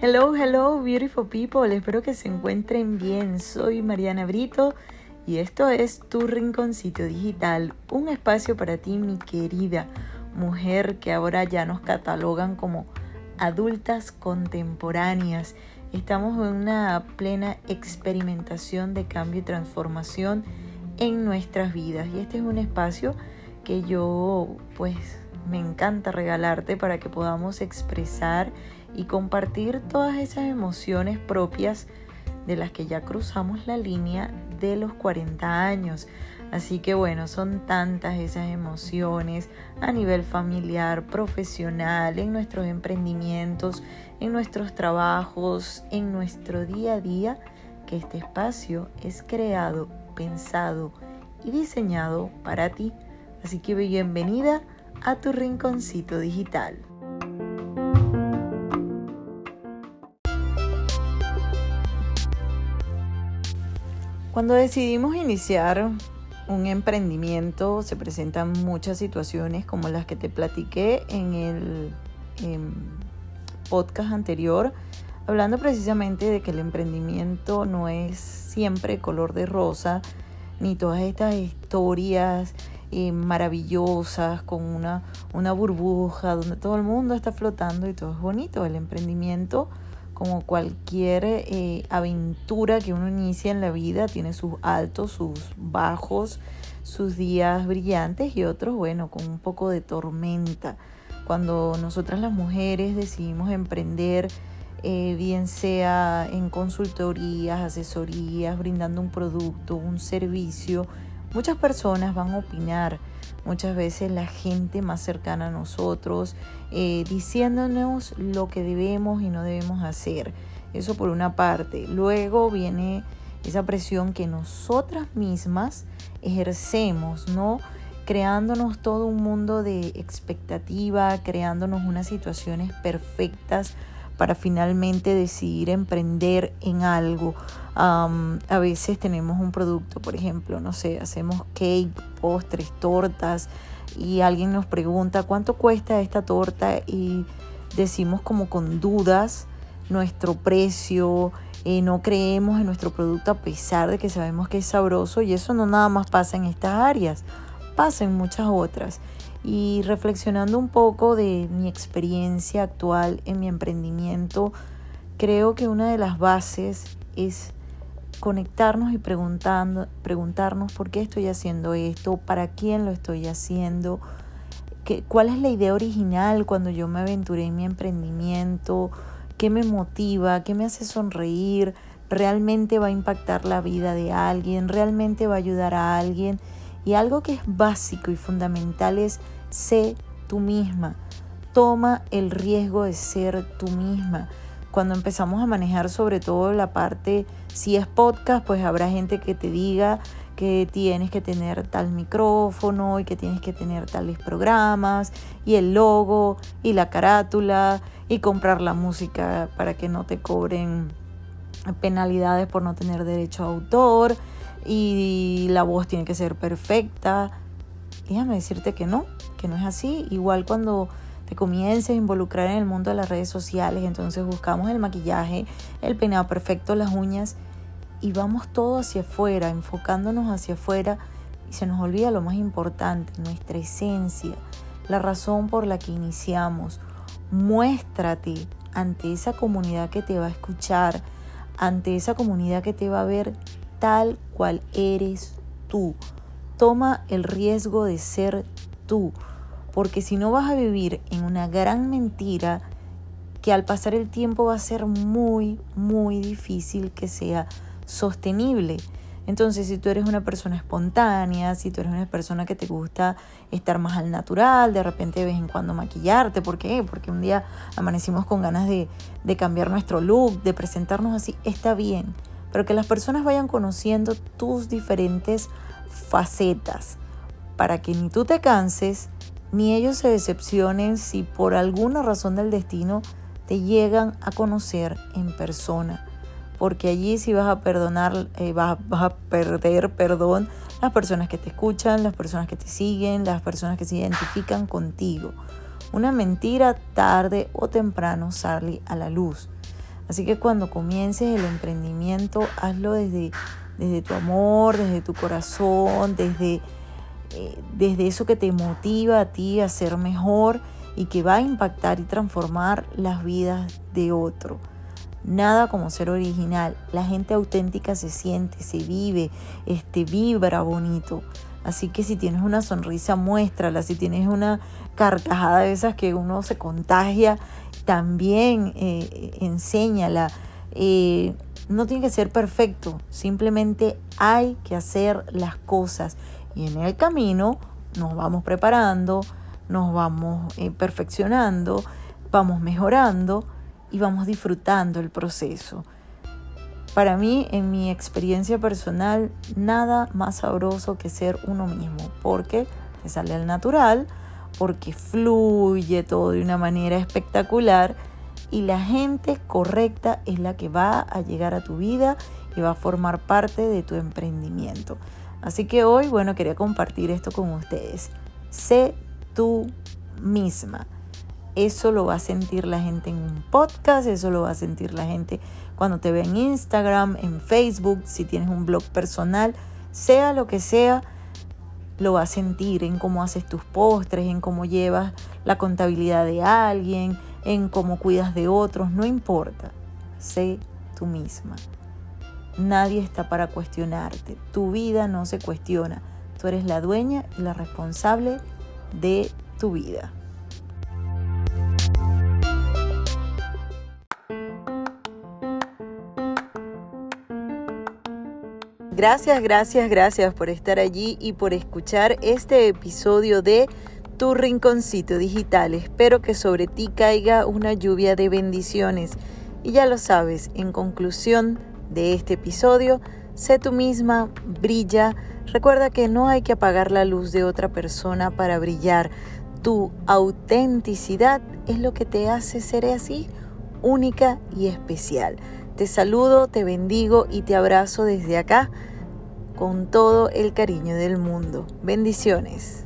Hello, hello, beautiful people. Espero que se encuentren bien. Soy Mariana Brito y esto es Tu Rinconcito Digital, un espacio para ti, mi querida mujer que ahora ya nos catalogan como adultas contemporáneas. Estamos en una plena experimentación de cambio y transformación en nuestras vidas y este es un espacio yo pues me encanta regalarte para que podamos expresar y compartir todas esas emociones propias de las que ya cruzamos la línea de los 40 años. Así que bueno, son tantas esas emociones a nivel familiar, profesional, en nuestros emprendimientos, en nuestros trabajos, en nuestro día a día, que este espacio es creado, pensado y diseñado para ti. Así que bienvenida a tu rinconcito digital. Cuando decidimos iniciar un emprendimiento se presentan muchas situaciones como las que te platiqué en el podcast anterior, hablando precisamente de que el emprendimiento no es siempre color de rosa, ni todas estas historias eh, maravillosas con una, una burbuja donde todo el mundo está flotando y todo es bonito. El emprendimiento como cualquier eh, aventura que uno inicia en la vida, tiene sus altos, sus bajos, sus días brillantes y otros, bueno, con un poco de tormenta. Cuando nosotras las mujeres decidimos emprender, eh, bien sea en consultorías, asesorías, brindando un producto, un servicio, muchas personas van a opinar muchas veces la gente más cercana a nosotros, eh, diciéndonos lo que debemos y no debemos hacer. Eso por una parte. Luego viene esa presión que nosotras mismas ejercemos, ¿no? Creándonos todo un mundo de expectativa, creándonos unas situaciones perfectas para finalmente decidir emprender en algo. a veces tenemos un producto, por ejemplo, no sé, hacemos cake, postres, tortas y alguien nos pregunta cuánto cuesta esta torta y decimos como con dudas nuestro precio, eh, no creemos en nuestro producto a pesar de que sabemos que es sabroso y eso no nada más pasa en estas áreas, pasa en muchas otras y reflexionando un poco de mi experiencia actual en mi emprendimiento, creo que una de las bases es conectarnos y preguntando, preguntarnos por qué estoy haciendo esto, para quién lo estoy haciendo, qué, cuál es la idea original cuando yo me aventuré en mi emprendimiento, qué me motiva, qué me hace sonreír, realmente va a impactar la vida de alguien, realmente va a ayudar a alguien y algo que es básico y fundamental es sé tú misma. Toma el riesgo de ser tú misma. Cuando empezamos a manejar sobre todo la parte, si es podcast, pues habrá gente que te diga que tienes que tener tal micrófono y que tienes que tener tales programas y el logo y la carátula y comprar la música para que no te cobren penalidades por no tener derecho a autor y la voz tiene que ser perfecta. Déjame decirte que no, que no es así. Igual cuando te comiences a involucrar en el mundo de las redes sociales, entonces buscamos el maquillaje, el peinado perfecto, las uñas y vamos todo hacia afuera, enfocándonos hacia afuera y se nos olvida lo más importante, nuestra esencia, la razón por la que iniciamos. Muéstrate ante esa comunidad que te va a escuchar, ante esa comunidad que te va a ver tal cual eres tú. Toma el riesgo de ser tú, porque si no vas a vivir en una gran mentira que al pasar el tiempo va a ser muy, muy difícil que sea sostenible. Entonces, si tú eres una persona espontánea, si tú eres una persona que te gusta estar más al natural, de repente de vez en cuando maquillarte, ¿por qué? Porque un día amanecimos con ganas de, de cambiar nuestro look, de presentarnos así, está bien pero que las personas vayan conociendo tus diferentes facetas para que ni tú te canses ni ellos se decepcionen si por alguna razón del destino te llegan a conocer en persona. porque allí sí vas a perdonar, eh, vas, vas, a perder, perdón, las personas que te escuchan, las personas que te siguen, las personas que se identifican contigo. Una mentira tarde o temprano sale a la luz. Así que cuando comiences el emprendimiento, hazlo desde, desde tu amor, desde tu corazón, desde, eh, desde eso que te motiva a ti a ser mejor y que va a impactar y transformar las vidas de otro. Nada como ser original. La gente auténtica se siente, se vive, este, vibra bonito. Así que si tienes una sonrisa, muéstrala. Si tienes una carcajada de esas que uno se contagia, también eh, enséñala. Eh, no tiene que ser perfecto, simplemente hay que hacer las cosas. Y en el camino nos vamos preparando, nos vamos eh, perfeccionando, vamos mejorando y vamos disfrutando el proceso. Para mí, en mi experiencia personal, nada más sabroso que ser uno mismo, porque te sale al natural, porque fluye todo de una manera espectacular y la gente correcta es la que va a llegar a tu vida y va a formar parte de tu emprendimiento. Así que hoy, bueno, quería compartir esto con ustedes. Sé tú misma. Eso lo va a sentir la gente en un podcast, eso lo va a sentir la gente cuando te ve en Instagram, en Facebook, si tienes un blog personal, sea lo que sea, lo va a sentir en cómo haces tus postres, en cómo llevas la contabilidad de alguien, en cómo cuidas de otros, no importa. Sé tú misma. Nadie está para cuestionarte. Tu vida no se cuestiona. Tú eres la dueña y la responsable de tu vida. Gracias, gracias, gracias por estar allí y por escuchar este episodio de Tu Rinconcito Digital. Espero que sobre ti caiga una lluvia de bendiciones. Y ya lo sabes, en conclusión de este episodio, sé tú misma, brilla. Recuerda que no hay que apagar la luz de otra persona para brillar. Tu autenticidad es lo que te hace ser así, única y especial. Te saludo, te bendigo y te abrazo desde acá con todo el cariño del mundo. Bendiciones.